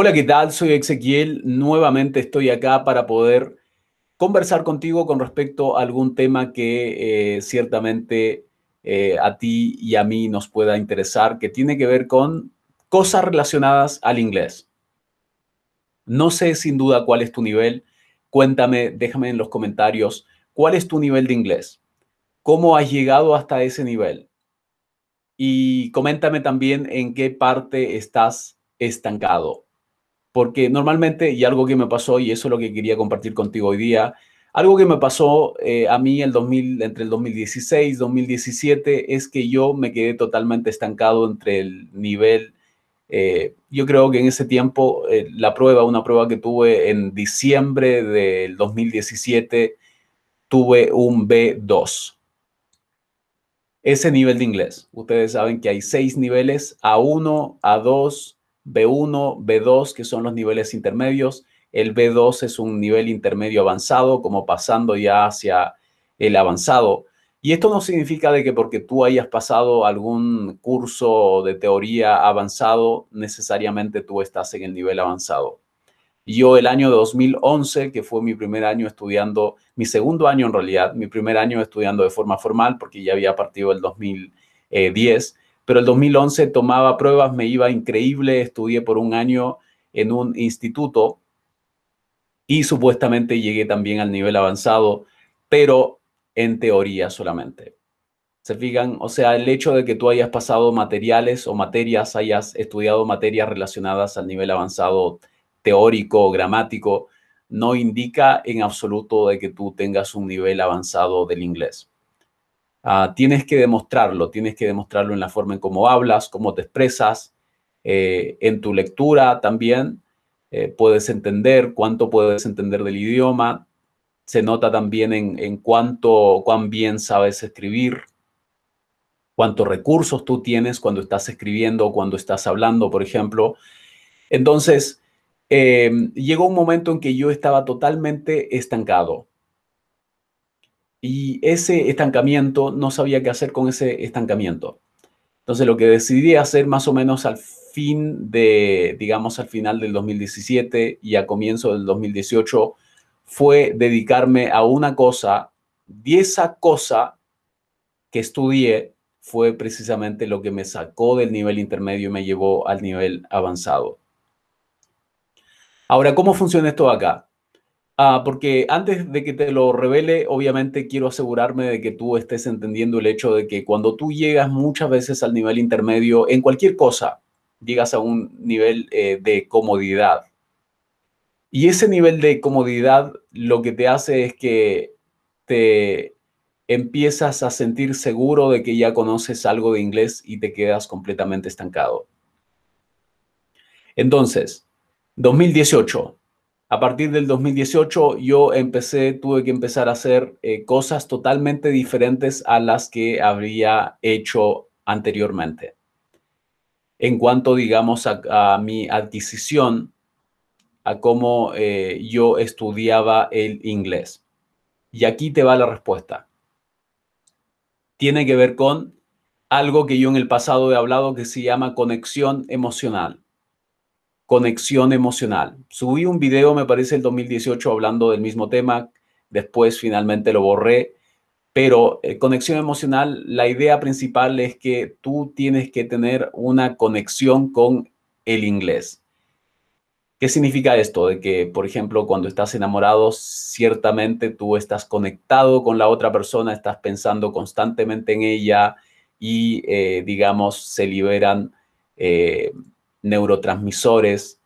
Hola, ¿qué tal? Soy Ezequiel. Nuevamente estoy acá para poder conversar contigo con respecto a algún tema que eh, ciertamente eh, a ti y a mí nos pueda interesar, que tiene que ver con cosas relacionadas al inglés. No sé sin duda cuál es tu nivel. Cuéntame, déjame en los comentarios cuál es tu nivel de inglés. ¿Cómo has llegado hasta ese nivel? Y coméntame también en qué parte estás estancado porque normalmente, y algo que me pasó, y eso es lo que quería compartir contigo hoy día, algo que me pasó eh, a mí el 2000, entre el 2016 y 2017 es que yo me quedé totalmente estancado entre el nivel, eh, yo creo que en ese tiempo eh, la prueba, una prueba que tuve en diciembre del 2017, tuve un B2. Ese nivel de inglés. Ustedes saben que hay seis niveles, A1, A2, B1, B2, que son los niveles intermedios. El B2 es un nivel intermedio avanzado, como pasando ya hacia el avanzado. Y esto no significa de que porque tú hayas pasado algún curso de teoría avanzado, necesariamente tú estás en el nivel avanzado. Yo el año 2011, que fue mi primer año estudiando, mi segundo año en realidad, mi primer año estudiando de forma formal, porque ya había partido el 2010, pero el 2011 tomaba pruebas, me iba increíble, estudié por un año en un instituto y supuestamente llegué también al nivel avanzado, pero en teoría solamente. ¿Se fijan? O sea, el hecho de que tú hayas pasado materiales o materias, hayas estudiado materias relacionadas al nivel avanzado teórico, gramático, no indica en absoluto de que tú tengas un nivel avanzado del inglés. Ah, tienes que demostrarlo, tienes que demostrarlo en la forma en cómo hablas, cómo te expresas, eh, en tu lectura también. Eh, puedes entender cuánto puedes entender del idioma. Se nota también en, en cuánto, cuán bien sabes escribir, cuántos recursos tú tienes cuando estás escribiendo cuando estás hablando, por ejemplo. Entonces, eh, llegó un momento en que yo estaba totalmente estancado. Y ese estancamiento, no sabía qué hacer con ese estancamiento. Entonces lo que decidí hacer más o menos al fin de, digamos, al final del 2017 y a comienzo del 2018 fue dedicarme a una cosa y esa cosa que estudié fue precisamente lo que me sacó del nivel intermedio y me llevó al nivel avanzado. Ahora, ¿cómo funciona esto acá? Ah, porque antes de que te lo revele, obviamente quiero asegurarme de que tú estés entendiendo el hecho de que cuando tú llegas muchas veces al nivel intermedio, en cualquier cosa, llegas a un nivel eh, de comodidad. Y ese nivel de comodidad lo que te hace es que te empiezas a sentir seguro de que ya conoces algo de inglés y te quedas completamente estancado. Entonces, 2018, a partir del 2018 yo empecé, tuve que empezar a hacer eh, cosas totalmente diferentes a las que habría hecho anteriormente. En cuanto, digamos, a, mi adquisición, a cómo eh, yo estudiaba el inglés. Y aquí te va la respuesta. Tiene que ver con algo que yo en el pasado he hablado que se llama conexión emocional conexión emocional. Subí un video, me parece, el 2018 hablando del mismo tema, después finalmente lo borré, pero eh, conexión emocional, la idea principal es que tú tienes que tener una conexión con el inglés. ¿Qué significa esto? De que, por ejemplo, cuando estás enamorado, ciertamente tú estás conectado con la otra persona, estás pensando constantemente en ella y, eh, digamos, se liberan eh, neurotransmisores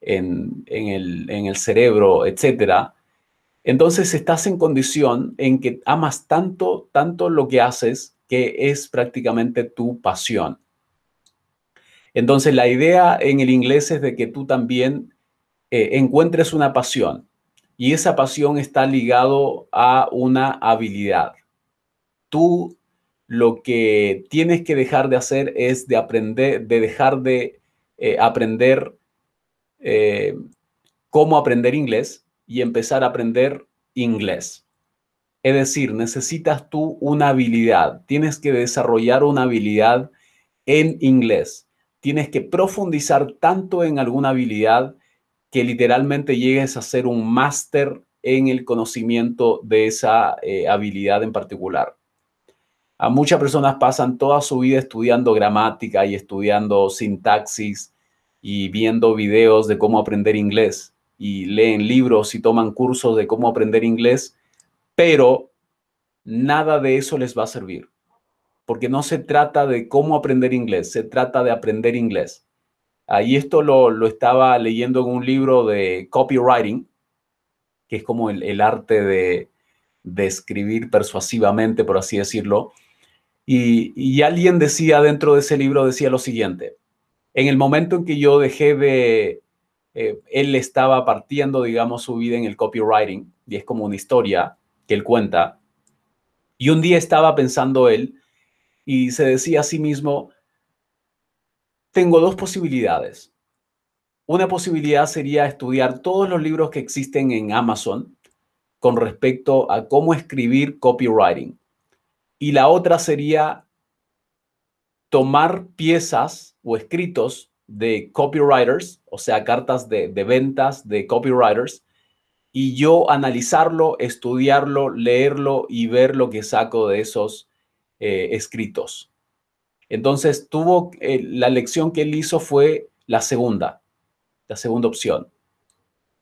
en, el, cerebro, etcétera, entonces estás en condición en que amas tanto, tanto lo que haces que es prácticamente tu pasión. Entonces la idea en el inglés es de que tú también eh, encuentres una pasión y esa pasión está ligado a una habilidad. Tú lo que tienes que dejar de hacer es de aprender, de dejar de eh, aprender eh, cómo aprender inglés y empezar a aprender inglés. Es decir, necesitas tú una habilidad, tienes que desarrollar una habilidad en inglés. tienes que profundizar tanto en alguna habilidad que literalmente llegues a ser un máster en el conocimiento de esa eh, habilidad en particular. A muchas personas pasan toda su vida estudiando gramática y estudiando sintaxis y viendo videos de cómo aprender inglés y leen libros y toman cursos de cómo aprender inglés, pero nada de eso les va a servir, porque no se trata de cómo aprender inglés, se trata de aprender inglés. Ahí esto lo, estaba leyendo en un libro de copywriting, que es como el, arte de, de, escribir persuasivamente, por así decirlo. Y, y alguien decía dentro de ese libro, decía lo siguiente, en el momento en que yo dejé de, eh, él estaba partiendo, digamos, su vida en el copywriting, y es como una historia que él cuenta, y un día estaba pensando él y se decía a sí mismo, tengo dos posibilidades. Una posibilidad sería estudiar todos los libros que existen en Amazon con respecto a cómo escribir copywriting. Y la otra sería tomar piezas o escritos de copywriters, o sea, cartas de, ventas de copywriters, y yo analizarlo, estudiarlo, leerlo y ver lo que saco de esos eh, escritos. Entonces, tuvo eh, la lección que él hizo fue la segunda, la segunda opción.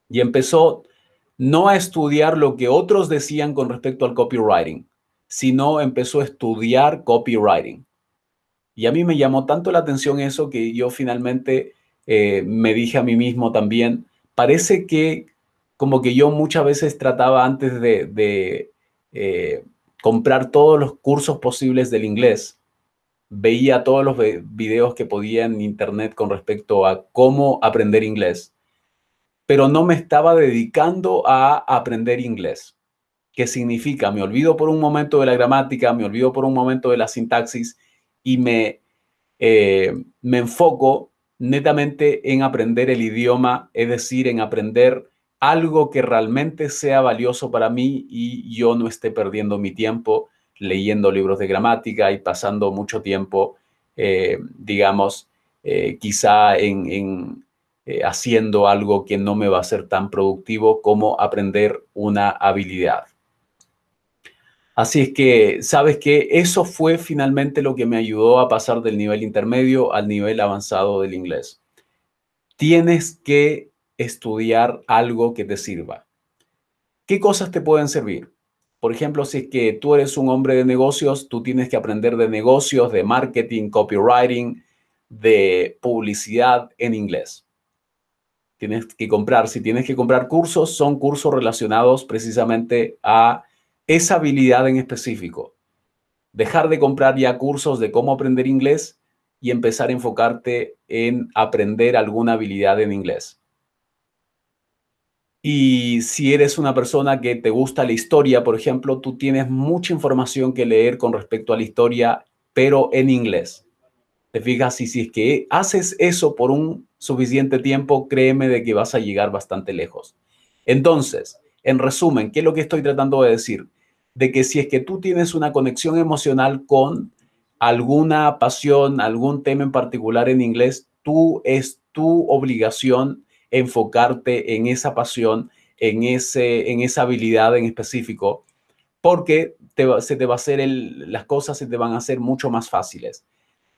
Y empezó no a estudiar lo que otros decían con respecto al copywriting, sino empezó a estudiar copywriting. Y a mí me llamó tanto la atención eso que yo finalmente eh, me dije a mí mismo también, parece que como que yo muchas veces trataba antes de, eh, comprar todos los cursos posibles del inglés, veía todos los videos que podía en internet con respecto a cómo aprender inglés, pero no me estaba dedicando a aprender inglés. ¿Qué significa? Me olvido por un momento de la gramática, me olvido por un momento de la sintaxis y me, eh, me enfoco netamente en aprender el idioma, es decir, en aprender algo que realmente sea valioso para mí y yo no esté perdiendo mi tiempo leyendo libros de gramática y pasando mucho tiempo, eh, digamos, eh, quizá en, haciendo algo que no me va a ser tan productivo como aprender una habilidad. Así es que, sabes que eso fue finalmente lo que me ayudó a pasar del nivel intermedio al nivel avanzado del inglés. Tienes que estudiar algo que te sirva. ¿Qué cosas te pueden servir? Por ejemplo, si es que tú eres un hombre de negocios, tú tienes que aprender de negocios, de marketing, copywriting, de publicidad en inglés. Tienes que comprar, si tienes que comprar cursos, son cursos relacionados precisamente a esa habilidad en específico. Dejar de comprar ya cursos de cómo aprender inglés y empezar a enfocarte en aprender alguna habilidad en inglés. Y si eres una persona que te gusta la historia, por ejemplo, tú tienes mucha información que leer con respecto a la historia, pero en inglés. Te fijas, y si es que haces eso por un suficiente tiempo, créeme de que vas a llegar bastante lejos. Entonces, en resumen, ¿qué es lo que estoy tratando de decir? de que si es que tú tienes una conexión emocional con alguna pasión, algún tema en particular en inglés, tú es tu obligación enfocarte en esa pasión, en, ese, en esa habilidad en específico, porque se te va a hacer las cosas se te van a hacer mucho más fáciles.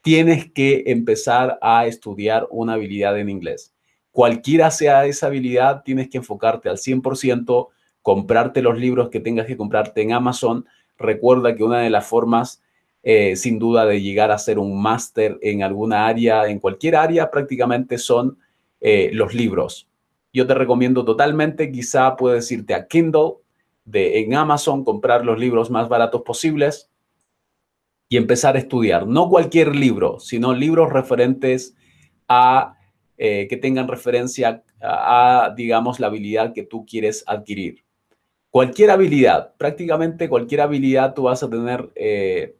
Tienes que empezar a estudiar una habilidad en inglés. Cualquiera sea esa habilidad, tienes que enfocarte al 100% comprarte los libros que tengas que comprarte en Amazon. Recuerda que una de las formas, eh, sin duda, de llegar a ser un máster en alguna área, en cualquier área, prácticamente son eh, los libros. Yo te recomiendo totalmente, quizá puedes irte a Kindle de, en Amazon, comprar los libros más baratos posibles y empezar a estudiar. No cualquier libro, sino libros referentes a eh, que tengan referencia a, digamos, la habilidad que tú quieres adquirir cualquier habilidad, prácticamente cualquier habilidad tú vas a tener, eh,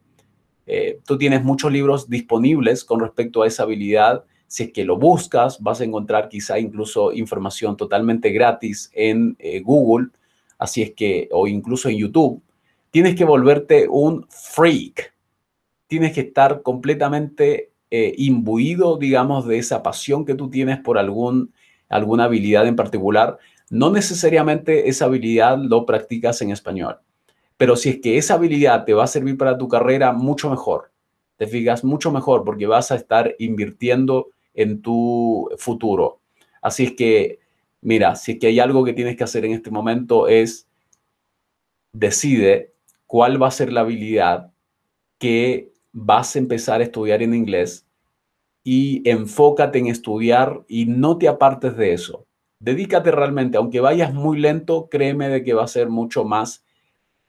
eh, tú tienes muchos libros disponibles con respecto a esa habilidad. Si es que lo buscas, vas a encontrar quizá incluso información totalmente gratis en Google, así es que, o incluso en YouTube. Tienes que volverte un freak. Tienes que estar completamente eh, imbuido, digamos, de esa pasión que tú tienes por algún, alguna habilidad en particular, no necesariamente esa habilidad lo practicas en español. Pero si es que esa habilidad te va a servir para tu carrera, mucho mejor. Te fijas mucho mejor porque vas a estar invirtiendo en tu futuro. Así es que, mira, si es que hay algo que tienes que hacer en este momento es decide cuál va a ser la habilidad que vas a empezar a estudiar en inglés y enfócate en estudiar y no te apartes de eso. Dedícate realmente, aunque vayas muy lento, créeme de que va a ser mucho más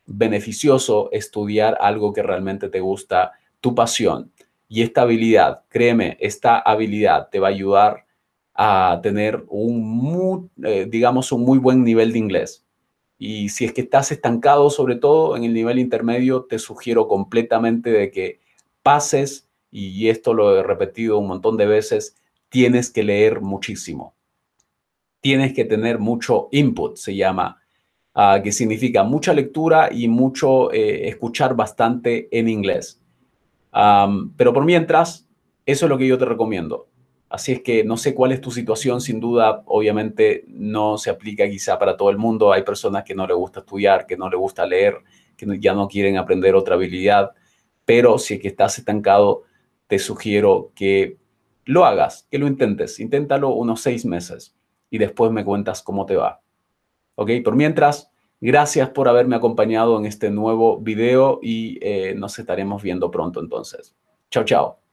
beneficioso estudiar algo que realmente te gusta, tu pasión. Y esta habilidad, créeme, esta habilidad te va a ayudar a tener un, eh, digamos, un muy buen nivel de inglés. Y si es que estás estancado, sobre todo en el nivel intermedio, te sugiero completamente de que pases, y esto lo he repetido un montón de veces, tienes que leer muchísimo. Tienes que tener mucho input, se llama, ah, que significa mucha lectura y mucho eh, escuchar bastante en inglés. pero por mientras, eso es lo que yo te recomiendo. Así es que no sé cuál es tu situación, sin duda, obviamente no se aplica quizá para todo el mundo. Hay personas que no les gusta estudiar, que no les gusta leer, que ya no quieren aprender otra habilidad. Pero si es que estás estancado, te sugiero que lo hagas, que lo intentes. Inténtalo unos seis meses y después me cuentas cómo te va. ¿Ok? Por mientras, gracias por haberme acompañado en este nuevo video y eh, nos estaremos viendo pronto entonces. Chao, chao.